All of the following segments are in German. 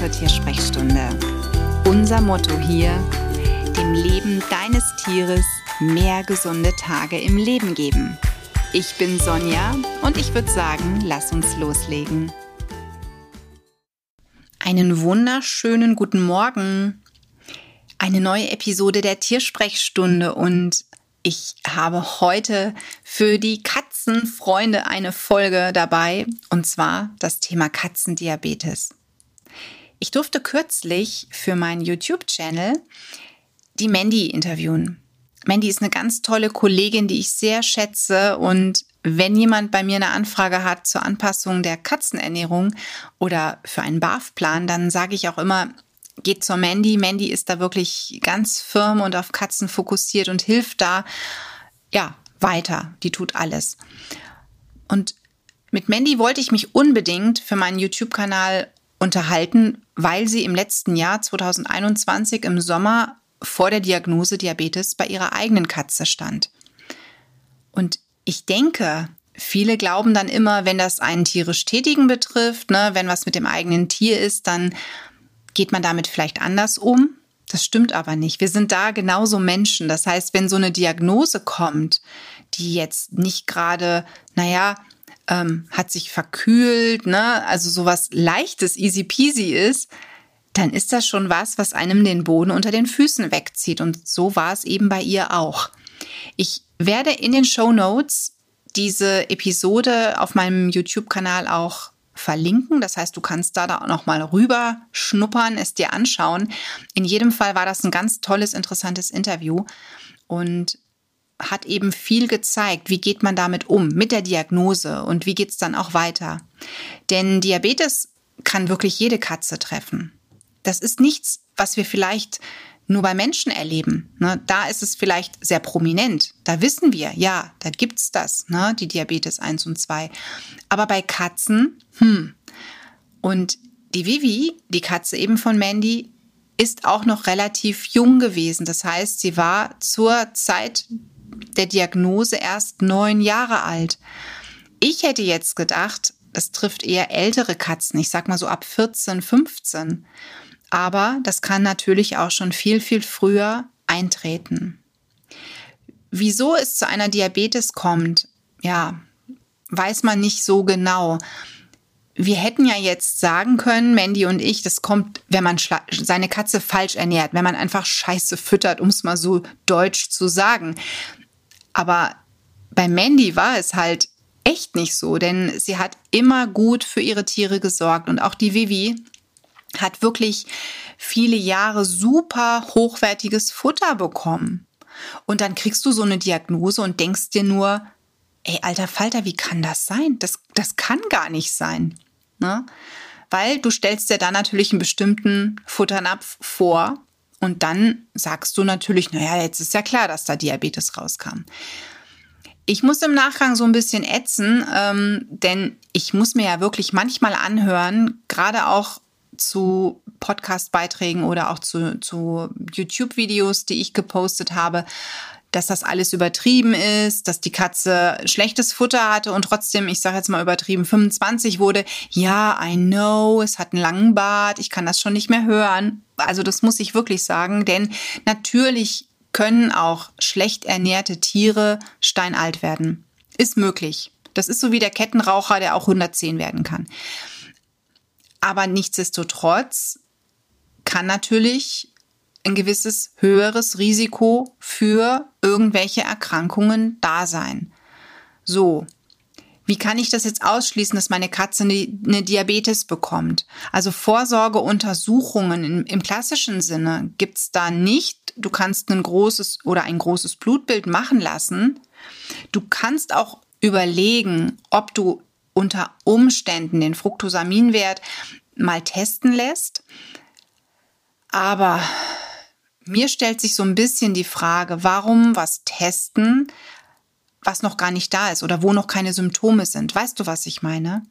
zur Tiersprechstunde. Unser Motto hier, dem Leben deines Tieres mehr gesunde Tage im Leben geben. Ich bin Sonja und ich würde sagen, lass uns loslegen. Einen wunderschönen guten Morgen. Eine neue Episode der Tiersprechstunde und ich habe heute für die Katzenfreunde eine Folge dabei und zwar das Thema Katzendiabetes. Ich durfte kürzlich für meinen YouTube-Channel die Mandy interviewen. Mandy ist eine ganz tolle Kollegin, die ich sehr schätze und wenn jemand bei mir eine Anfrage hat zur Anpassung der Katzenernährung oder für einen BAF-Plan, dann sage ich auch immer, geht zur Mandy. Mandy ist da wirklich ganz firm und auf Katzen fokussiert und hilft da, ja, weiter. Die tut alles. Und mit Mandy wollte ich mich unbedingt für meinen YouTube-Kanal unterhalten, weil sie im letzten Jahr 2021 im Sommer vor der Diagnose Diabetes bei ihrer eigenen Katze stand. Und ich denke, viele glauben dann immer, wenn das einen tierisch Tätigen betrifft, ne, wenn was mit dem eigenen Tier ist, dann geht man damit vielleicht anders um. Das stimmt aber nicht. Wir sind da genauso Menschen. Das heißt, wenn so eine Diagnose kommt, die jetzt nicht gerade, naja, ähm, hat sich verkühlt, ne, also sowas leichtes, easy peasy ist, dann ist das schon was, was einem den Boden unter den Füßen wegzieht. Und so war es eben bei ihr auch. Ich werde in den Show Notes diese Episode auf meinem YouTube-Kanal auch verlinken. Das heißt, du kannst da, da noch mal rüber schnuppern, es dir anschauen. In jedem Fall war das ein ganz tolles, interessantes Interview und hat eben viel gezeigt, wie geht man damit um, mit der Diagnose und wie geht es dann auch weiter. Denn Diabetes kann wirklich jede Katze treffen. Das ist nichts, was wir vielleicht nur bei Menschen erleben. Ne? Da ist es vielleicht sehr prominent. Da wissen wir, ja, da gibt's das, ne? die Diabetes 1 und 2. Aber bei Katzen, hm. Und die Vivi, die Katze eben von Mandy, ist auch noch relativ jung gewesen. Das heißt, sie war zur Zeit der Diagnose erst neun Jahre alt. Ich hätte jetzt gedacht, das trifft eher ältere Katzen. Ich sag mal so ab 14, 15. Aber das kann natürlich auch schon viel, viel früher eintreten. Wieso es zu einer Diabetes kommt, ja, weiß man nicht so genau. Wir hätten ja jetzt sagen können, Mandy und ich, das kommt, wenn man seine Katze falsch ernährt, wenn man einfach Scheiße füttert, um es mal so deutsch zu sagen. Aber bei Mandy war es halt echt nicht so, denn sie hat immer gut für ihre Tiere gesorgt und auch die Vivi hat wirklich viele Jahre super hochwertiges Futter bekommen. Und dann kriegst du so eine Diagnose und denkst dir nur, ey, alter Falter, wie kann das sein? Das, das kann gar nicht sein. Ne? Weil du stellst dir da natürlich einen bestimmten Futternapf vor und dann sagst du natürlich, naja, jetzt ist ja klar, dass da Diabetes rauskam. Ich muss im Nachgang so ein bisschen ätzen, ähm, denn ich muss mir ja wirklich manchmal anhören, gerade auch zu Podcast-Beiträgen oder auch zu, zu YouTube-Videos, die ich gepostet habe, dass das alles übertrieben ist, dass die Katze schlechtes Futter hatte und trotzdem, ich sage jetzt mal übertrieben, 25 wurde. Ja, I know, es hat einen langen Bart, ich kann das schon nicht mehr hören. Also das muss ich wirklich sagen, denn natürlich können auch schlecht ernährte Tiere steinalt werden. Ist möglich. Das ist so wie der Kettenraucher, der auch 110 werden kann. Aber nichtsdestotrotz kann natürlich ein gewisses höheres Risiko für irgendwelche Erkrankungen da sein. So, wie kann ich das jetzt ausschließen, dass meine Katze eine Diabetes bekommt? Also Vorsorgeuntersuchungen im, im klassischen Sinne gibt's da nicht. Du kannst ein großes oder ein großes Blutbild machen lassen. Du kannst auch überlegen, ob du unter Umständen den Fructosaminwert mal testen lässt. Aber mir stellt sich so ein bisschen die Frage, warum was testen, was noch gar nicht da ist oder wo noch keine Symptome sind. Weißt du, was ich meine?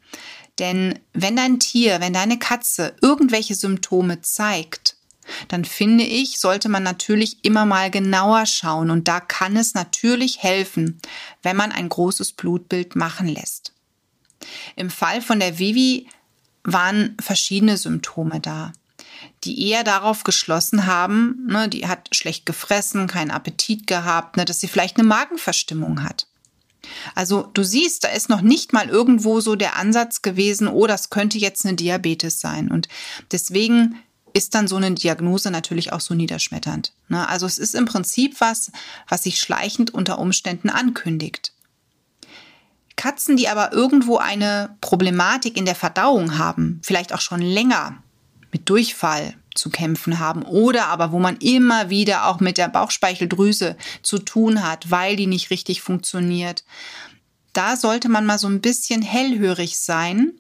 Denn wenn dein Tier, wenn deine Katze irgendwelche Symptome zeigt, dann finde ich, sollte man natürlich immer mal genauer schauen und da kann es natürlich helfen, wenn man ein großes Blutbild machen lässt. Im Fall von der Vivi waren verschiedene Symptome da. Die eher darauf geschlossen haben, ne, die hat schlecht gefressen, keinen Appetit gehabt, ne, dass sie vielleicht eine Magenverstimmung hat. Also du siehst, da ist noch nicht mal irgendwo so der Ansatz gewesen, oh, das könnte jetzt eine Diabetes sein. Und deswegen ist dann so eine Diagnose natürlich auch so niederschmetternd. Ne? Also es ist im Prinzip was, was sich schleichend unter Umständen ankündigt. Katzen, die aber irgendwo eine Problematik in der Verdauung haben, vielleicht auch schon länger mit Durchfall zu kämpfen haben oder aber wo man immer wieder auch mit der Bauchspeicheldrüse zu tun hat, weil die nicht richtig funktioniert, da sollte man mal so ein bisschen hellhörig sein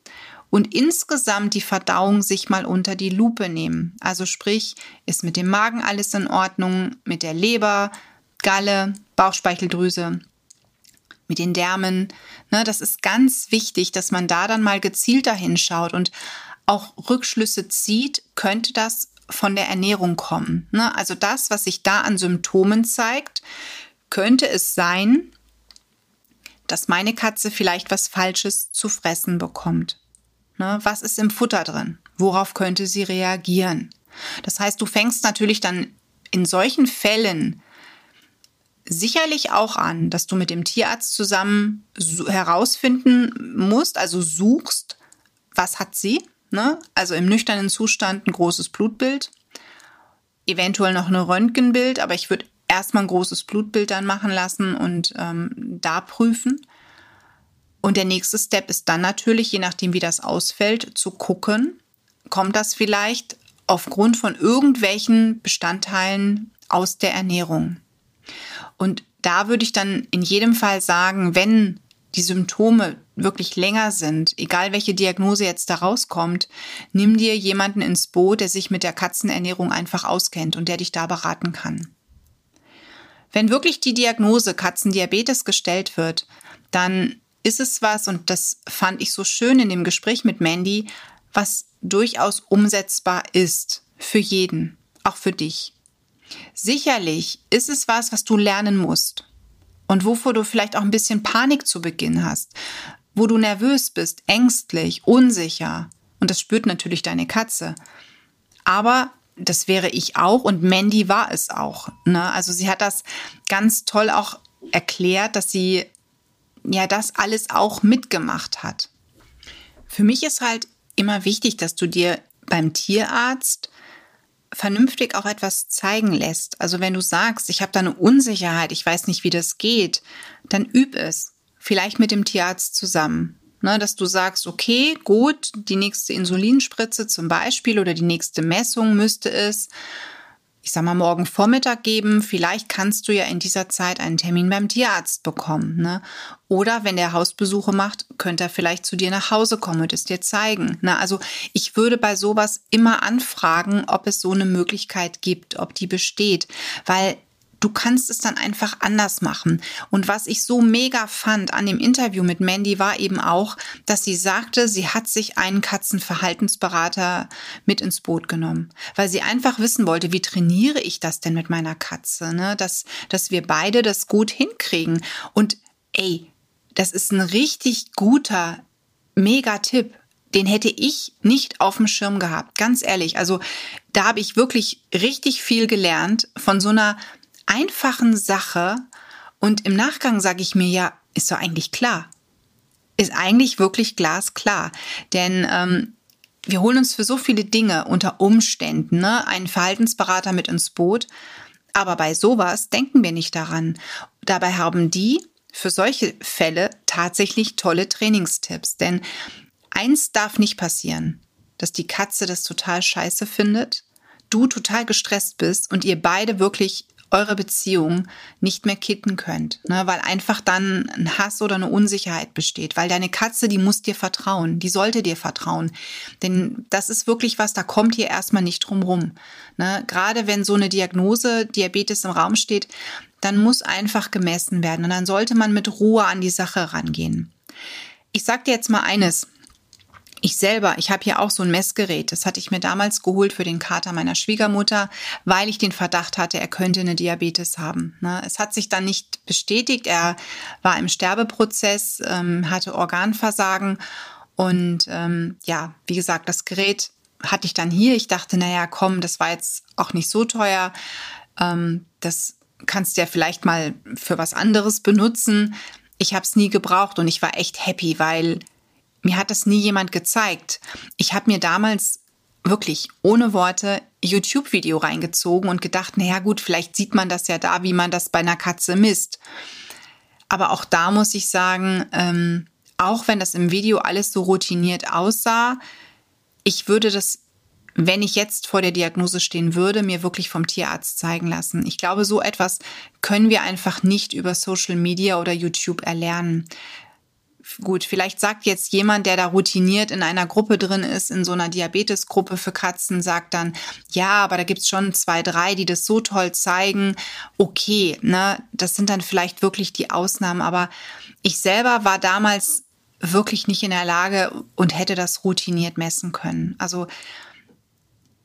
und insgesamt die Verdauung sich mal unter die Lupe nehmen. Also sprich, ist mit dem Magen alles in Ordnung, mit der Leber, Galle, Bauchspeicheldrüse, mit den Därmen. Ne, das ist ganz wichtig, dass man da dann mal gezielter hinschaut und auch Rückschlüsse zieht, könnte das von der Ernährung kommen. Ne? Also das, was sich da an Symptomen zeigt, könnte es sein, dass meine Katze vielleicht was Falsches zu fressen bekommt. Ne? Was ist im Futter drin? Worauf könnte sie reagieren? Das heißt, du fängst natürlich dann in solchen Fällen sicherlich auch an, dass du mit dem Tierarzt zusammen herausfinden musst, also suchst, was hat sie? Ne? Also im nüchternen Zustand ein großes Blutbild, eventuell noch ein Röntgenbild, aber ich würde erstmal ein großes Blutbild dann machen lassen und ähm, da prüfen. Und der nächste Step ist dann natürlich, je nachdem wie das ausfällt, zu gucken, kommt das vielleicht aufgrund von irgendwelchen Bestandteilen aus der Ernährung. Und da würde ich dann in jedem Fall sagen, wenn die Symptome wirklich länger sind, egal welche Diagnose jetzt da rauskommt, nimm dir jemanden ins Boot, der sich mit der Katzenernährung einfach auskennt und der dich da beraten kann. Wenn wirklich die Diagnose Katzendiabetes gestellt wird, dann ist es was, und das fand ich so schön in dem Gespräch mit Mandy, was durchaus umsetzbar ist für jeden, auch für dich. Sicherlich ist es was, was du lernen musst und wovor du vielleicht auch ein bisschen Panik zu Beginn hast, wo du nervös bist, ängstlich, unsicher. Und das spürt natürlich deine Katze. Aber das wäre ich auch und Mandy war es auch. Ne? Also sie hat das ganz toll auch erklärt, dass sie ja das alles auch mitgemacht hat. Für mich ist halt immer wichtig, dass du dir beim Tierarzt vernünftig auch etwas zeigen lässt. Also wenn du sagst, ich habe da eine Unsicherheit, ich weiß nicht, wie das geht, dann üb es. Vielleicht mit dem Tierarzt zusammen. Ne, dass du sagst, okay, gut, die nächste Insulinspritze zum Beispiel oder die nächste Messung müsste es ich sag mal, morgen Vormittag geben. Vielleicht kannst du ja in dieser Zeit einen Termin beim Tierarzt bekommen. Ne? Oder wenn der Hausbesuche macht, könnte er vielleicht zu dir nach Hause kommen und es dir zeigen. Ne? Also ich würde bei sowas immer anfragen, ob es so eine Möglichkeit gibt, ob die besteht. Weil du kannst es dann einfach anders machen. Und was ich so mega fand an dem Interview mit Mandy war eben auch, dass sie sagte, sie hat sich einen Katzenverhaltensberater mit ins Boot genommen, weil sie einfach wissen wollte, wie trainiere ich das denn mit meiner Katze, ne? dass, dass wir beide das gut hinkriegen. Und ey, das ist ein richtig guter, mega Tipp den hätte ich nicht auf dem Schirm gehabt, ganz ehrlich. Also da habe ich wirklich richtig viel gelernt von so einer einfachen Sache und im Nachgang sage ich mir ja, ist doch eigentlich klar. Ist eigentlich wirklich glasklar. Denn ähm, wir holen uns für so viele Dinge unter Umständen ne, einen Verhaltensberater mit ins Boot. Aber bei sowas denken wir nicht daran. Dabei haben die für solche Fälle tatsächlich tolle Trainingstipps. Denn eins darf nicht passieren, dass die Katze das total scheiße findet, du total gestresst bist und ihr beide wirklich eure Beziehung nicht mehr kitten könnt, ne? weil einfach dann ein Hass oder eine Unsicherheit besteht, weil deine Katze, die muss dir vertrauen, die sollte dir vertrauen, denn das ist wirklich was, da kommt ihr erstmal nicht drum rum. Ne? Gerade wenn so eine Diagnose Diabetes im Raum steht, dann muss einfach gemessen werden und dann sollte man mit Ruhe an die Sache rangehen. Ich sag dir jetzt mal eines, ich selber, ich habe hier auch so ein Messgerät. Das hatte ich mir damals geholt für den Kater meiner Schwiegermutter, weil ich den Verdacht hatte, er könnte eine Diabetes haben. Ne? Es hat sich dann nicht bestätigt. Er war im Sterbeprozess, ähm, hatte Organversagen und ähm, ja, wie gesagt, das Gerät hatte ich dann hier. Ich dachte, naja, komm, das war jetzt auch nicht so teuer. Ähm, das kannst du ja vielleicht mal für was anderes benutzen. Ich habe es nie gebraucht und ich war echt happy, weil mir hat das nie jemand gezeigt. Ich habe mir damals wirklich ohne Worte YouTube-Video reingezogen und gedacht, naja gut, vielleicht sieht man das ja da, wie man das bei einer Katze misst. Aber auch da muss ich sagen, ähm, auch wenn das im Video alles so routiniert aussah, ich würde das, wenn ich jetzt vor der Diagnose stehen würde, mir wirklich vom Tierarzt zeigen lassen. Ich glaube, so etwas können wir einfach nicht über Social Media oder YouTube erlernen gut, vielleicht sagt jetzt jemand, der da routiniert in einer Gruppe drin ist, in so einer Diabetesgruppe für Katzen, sagt dann, ja, aber da gibt's schon zwei, drei, die das so toll zeigen. Okay, ne, das sind dann vielleicht wirklich die Ausnahmen, aber ich selber war damals wirklich nicht in der Lage und hätte das routiniert messen können. Also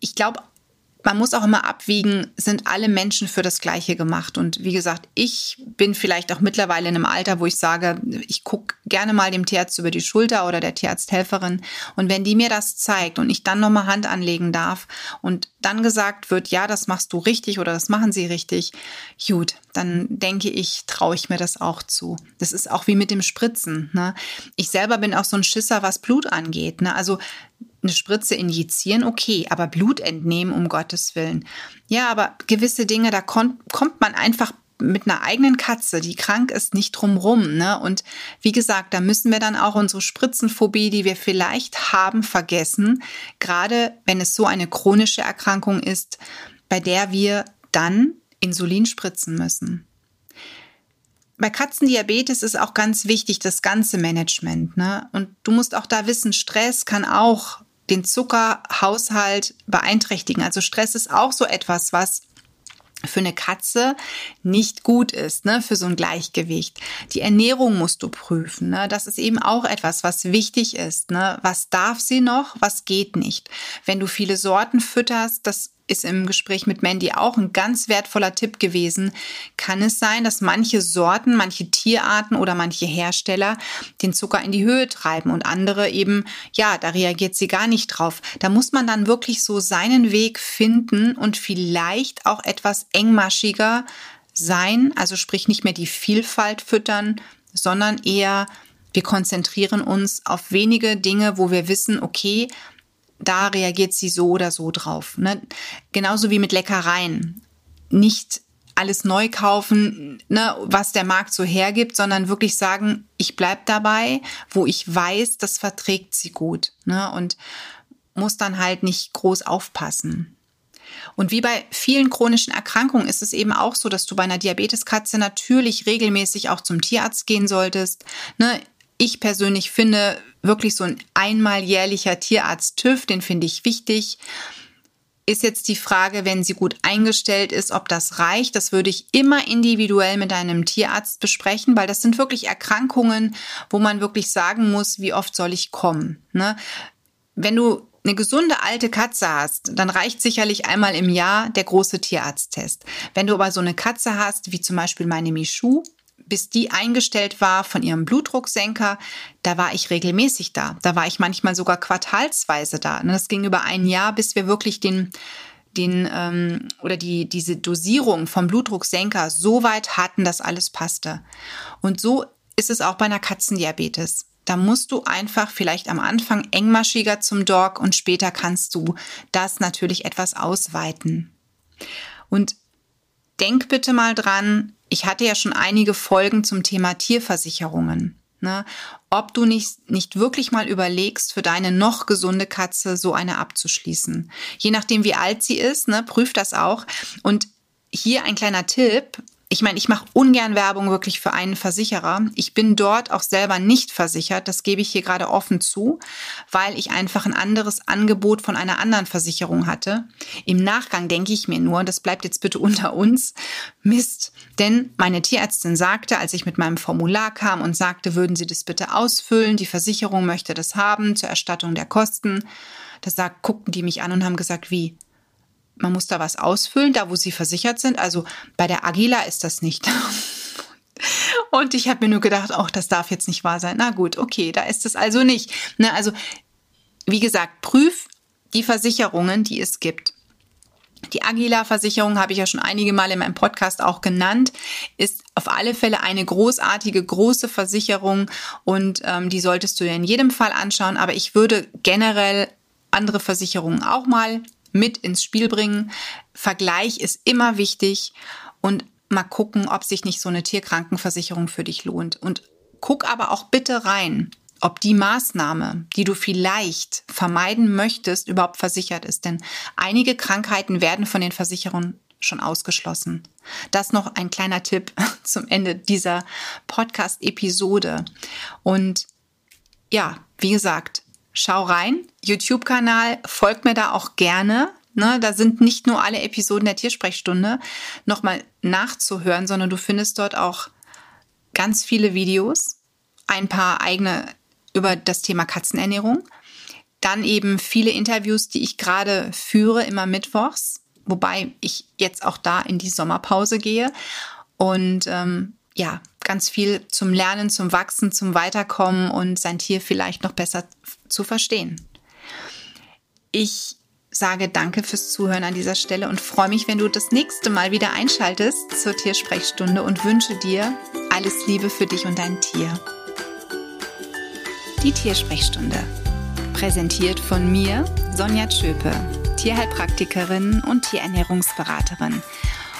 ich glaube, man muss auch immer abwiegen, sind alle Menschen für das Gleiche gemacht. Und wie gesagt, ich bin vielleicht auch mittlerweile in einem Alter, wo ich sage, ich gucke gerne mal dem Tierarzt über die Schulter oder der Tierarzthelferin. Und wenn die mir das zeigt und ich dann nochmal Hand anlegen darf und dann gesagt wird, ja, das machst du richtig oder das machen sie richtig, gut, dann denke ich, traue ich mir das auch zu. Das ist auch wie mit dem Spritzen. Ne? Ich selber bin auch so ein Schisser, was Blut angeht. Ne? Also eine Spritze injizieren, okay, aber Blut entnehmen, um Gottes Willen. Ja, aber gewisse Dinge, da kommt man einfach mit einer eigenen Katze, die krank ist, nicht drumrum. Ne? Und wie gesagt, da müssen wir dann auch unsere Spritzenphobie, die wir vielleicht haben, vergessen. Gerade wenn es so eine chronische Erkrankung ist, bei der wir dann Insulin spritzen müssen. Bei Katzendiabetes ist auch ganz wichtig das ganze Management. Ne? Und du musst auch da wissen, Stress kann auch den Zuckerhaushalt beeinträchtigen. Also Stress ist auch so etwas, was für eine Katze nicht gut ist, ne, für so ein Gleichgewicht. Die Ernährung musst du prüfen. Ne? Das ist eben auch etwas, was wichtig ist. Ne? Was darf sie noch, was geht nicht? Wenn du viele Sorten fütterst, das ist im Gespräch mit Mandy auch ein ganz wertvoller Tipp gewesen. Kann es sein, dass manche Sorten, manche Tierarten oder manche Hersteller den Zucker in die Höhe treiben und andere eben, ja, da reagiert sie gar nicht drauf. Da muss man dann wirklich so seinen Weg finden und vielleicht auch etwas engmaschiger sein, also sprich nicht mehr die Vielfalt füttern, sondern eher wir konzentrieren uns auf wenige Dinge, wo wir wissen, okay, da reagiert sie so oder so drauf. Ne? Genauso wie mit Leckereien. Nicht alles neu kaufen, ne, was der Markt so hergibt, sondern wirklich sagen, ich bleib dabei, wo ich weiß, das verträgt sie gut. Ne, und muss dann halt nicht groß aufpassen. Und wie bei vielen chronischen Erkrankungen ist es eben auch so, dass du bei einer Diabeteskatze natürlich regelmäßig auch zum Tierarzt gehen solltest. Ne, ich persönlich finde wirklich so ein einmal jährlicher Tierarzt TÜV, den finde ich wichtig. Ist jetzt die Frage, wenn sie gut eingestellt ist, ob das reicht. Das würde ich immer individuell mit einem Tierarzt besprechen, weil das sind wirklich Erkrankungen, wo man wirklich sagen muss, wie oft soll ich kommen. Ne? Wenn du eine gesunde alte Katze hast, dann reicht sicherlich einmal im Jahr der große Tierarzttest. Wenn du aber so eine Katze hast, wie zum Beispiel meine Michu, bis die eingestellt war von ihrem Blutdrucksenker, da war ich regelmäßig da. Da war ich manchmal sogar quartalsweise da. Ne, das ging über ein Jahr, bis wir wirklich den den ähm, oder die diese Dosierung vom Blutdrucksenker so weit hatten, dass alles passte. Und so ist es auch bei einer Katzendiabetes. Da musst du einfach vielleicht am Anfang engmaschiger zum Dog und später kannst du das natürlich etwas ausweiten. Und denk bitte mal dran, ich hatte ja schon einige Folgen zum Thema Tierversicherungen. Ne? Ob du nicht, nicht wirklich mal überlegst, für deine noch gesunde Katze so eine abzuschließen. Je nachdem, wie alt sie ist, ne, prüf das auch. Und hier ein kleiner Tipp, ich meine, ich mache ungern Werbung wirklich für einen Versicherer. Ich bin dort auch selber nicht versichert. Das gebe ich hier gerade offen zu, weil ich einfach ein anderes Angebot von einer anderen Versicherung hatte. Im Nachgang denke ich mir nur, das bleibt jetzt bitte unter uns, Mist. Denn meine Tierärztin sagte, als ich mit meinem Formular kam und sagte, würden Sie das bitte ausfüllen, die Versicherung möchte das haben zur Erstattung der Kosten. Da guckten die mich an und haben gesagt, wie? Man muss da was ausfüllen, da wo sie versichert sind. Also bei der Agila ist das nicht. Und ich habe mir nur gedacht, auch das darf jetzt nicht wahr sein. Na gut, okay, da ist es also nicht. Ne, also wie gesagt, prüf die Versicherungen, die es gibt. Die Agila-Versicherung habe ich ja schon einige Mal in meinem Podcast auch genannt, ist auf alle Fälle eine großartige, große Versicherung und ähm, die solltest du dir in jedem Fall anschauen. Aber ich würde generell andere Versicherungen auch mal mit ins Spiel bringen. Vergleich ist immer wichtig und mal gucken, ob sich nicht so eine Tierkrankenversicherung für dich lohnt. Und guck aber auch bitte rein, ob die Maßnahme, die du vielleicht vermeiden möchtest, überhaupt versichert ist. Denn einige Krankheiten werden von den Versicherern schon ausgeschlossen. Das noch ein kleiner Tipp zum Ende dieser Podcast-Episode. Und ja, wie gesagt, schau rein. YouTube-Kanal, folgt mir da auch gerne. Ne, da sind nicht nur alle Episoden der Tiersprechstunde nochmal nachzuhören, sondern du findest dort auch ganz viele Videos, ein paar eigene über das Thema Katzenernährung, dann eben viele Interviews, die ich gerade führe, immer mittwochs, wobei ich jetzt auch da in die Sommerpause gehe und ähm, ja, ganz viel zum Lernen, zum Wachsen, zum Weiterkommen und sein Tier vielleicht noch besser zu verstehen. Ich sage danke fürs Zuhören an dieser Stelle und freue mich, wenn du das nächste Mal wieder einschaltest zur Tiersprechstunde und wünsche dir alles Liebe für dich und dein Tier. Die Tiersprechstunde. Präsentiert von mir, Sonja Tschöpe, Tierheilpraktikerin und Tierernährungsberaterin.